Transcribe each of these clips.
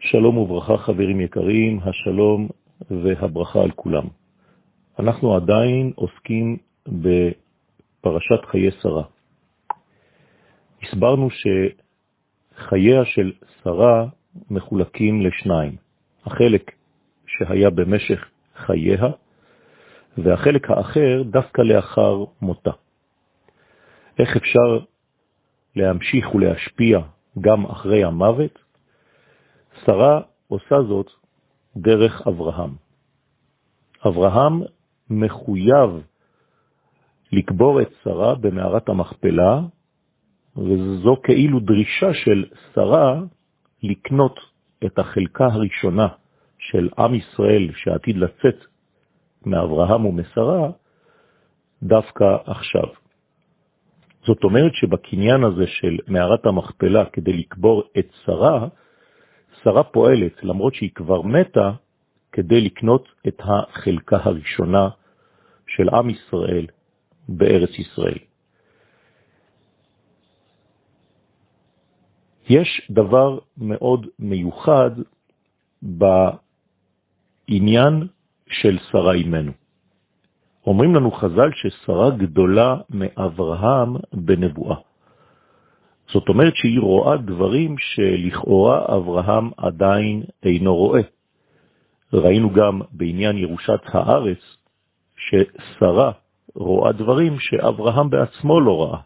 שלום וברכה חברים יקרים, השלום והברכה על כולם. אנחנו עדיין עוסקים בפרשת חיי שרה. הסברנו שחייה של שרה מחולקים לשניים, החלק שהיה במשך חייה, והחלק האחר דווקא לאחר מותה. איך אפשר להמשיך ולהשפיע גם אחרי המוות? שרה עושה זאת דרך אברהם. אברהם מחויב לקבור את שרה במערת המכפלה, וזו כאילו דרישה של שרה לקנות את החלקה הראשונה של עם ישראל שעתיד לצאת מאברהם ומשרה דווקא עכשיו. זאת אומרת שבקניין הזה של מערת המכפלה כדי לקבור את שרה, שרה פועלת, למרות שהיא כבר מתה, כדי לקנות את החלקה הראשונה של עם ישראל בארץ ישראל. יש דבר מאוד מיוחד בעניין של שרה אימנו. אומרים לנו חז"ל ששרה גדולה מאברהם בנבואה. זאת אומרת שהיא רואה דברים שלכאורה אברהם עדיין אינו רואה. ראינו גם בעניין ירושת הארץ ששרה רואה דברים שאברהם בעצמו לא ראה.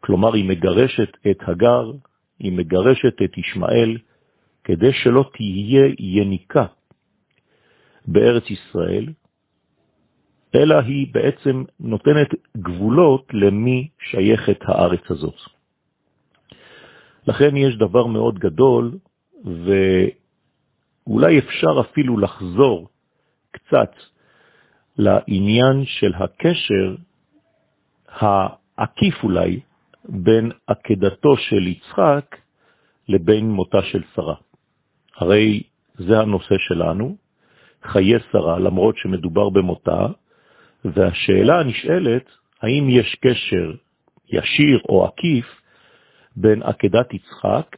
כלומר, היא מגרשת את הגר, היא מגרשת את ישמעאל, כדי שלא תהיה יניקה בארץ ישראל, אלא היא בעצם נותנת גבולות למי שייכת הארץ הזאת. לכן יש דבר מאוד גדול, ואולי אפשר אפילו לחזור קצת לעניין של הקשר העקיף אולי בין עקדתו של יצחק לבין מותה של שרה. הרי זה הנושא שלנו, חיי שרה, למרות שמדובר במותה, והשאלה הנשאלת, האם יש קשר ישיר או עקיף בין עקדת יצחק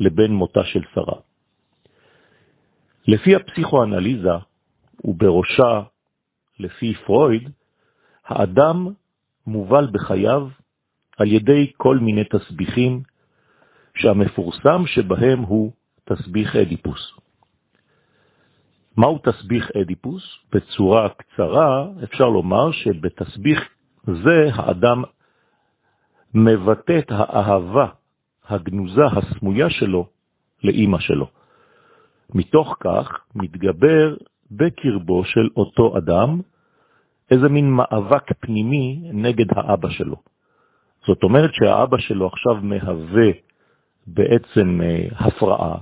לבין מותה של שרה. לפי הפסיכואנליזה, ובראשה לפי פרויד, האדם מובל בחייו על ידי כל מיני תסביכים, שהמפורסם שבהם הוא תסביך אדיפוס. מהו תסביך אדיפוס? בצורה קצרה אפשר לומר שבתסביך זה האדם מבטא את האהבה הגנוזה הסמויה שלו לאימא שלו. מתוך כך מתגבר בקרבו של אותו אדם איזה מין מאבק פנימי נגד האבא שלו. זאת אומרת שהאבא שלו עכשיו מהווה בעצם אה, הפרעה,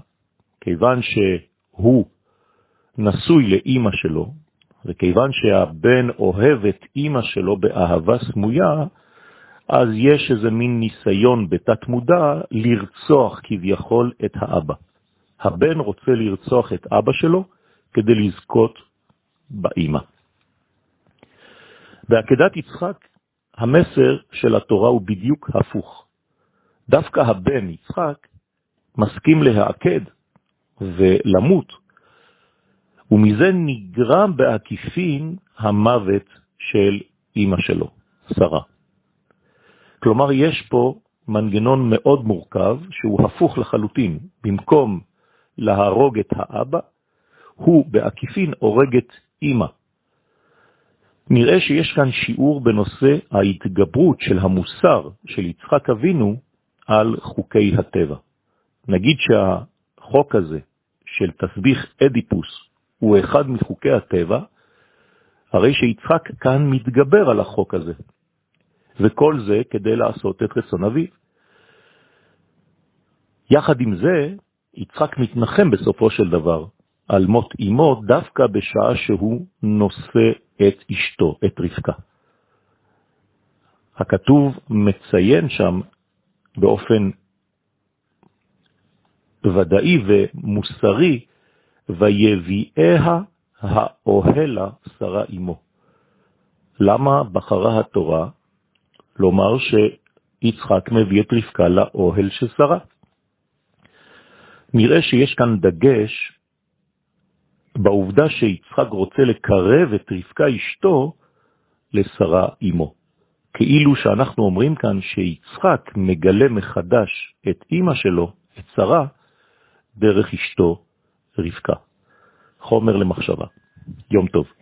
כיוון שהוא נשוי לאימא שלו, וכיוון שהבן אוהב את אימא שלו באהבה סמויה, אז יש איזה מין ניסיון בתת מודע לרצוח כביכול את האבא. הבן רוצה לרצוח את אבא שלו כדי לזכות באימא. בעקדת יצחק המסר של התורה הוא בדיוק הפוך. דווקא הבן יצחק מסכים להעקד ולמות, ומזה נגרם בעקיפין המוות של אמא שלו, שרה. כלומר, יש פה מנגנון מאוד מורכב שהוא הפוך לחלוטין. במקום להרוג את האבא, הוא בעקיפין הורג את אמא. נראה שיש כאן שיעור בנושא ההתגברות של המוסר של יצחק אבינו על חוקי הטבע. נגיד שהחוק הזה של תסביך אדיפוס הוא אחד מחוקי הטבע, הרי שיצחק כאן מתגבר על החוק הזה. וכל זה כדי לעשות את רצון אביו. יחד עם זה, יצחק מתנחם בסופו של דבר על מות אמו דווקא בשעה שהוא נושא את אשתו, את רבקה. הכתוב מציין שם באופן ודאי ומוסרי, ויביאיה האוהלה שרה אמו. למה בחרה התורה לומר שיצחק מביא את רבקה לאוהל של שרה? נראה שיש כאן דגש בעובדה שיצחק רוצה לקרב את רבקה אשתו לשרה אמו. כאילו שאנחנו אומרים כאן שיצחק מגלה מחדש את אמא שלו, את שרה, דרך אשתו רבקה. חומר למחשבה. יום טוב.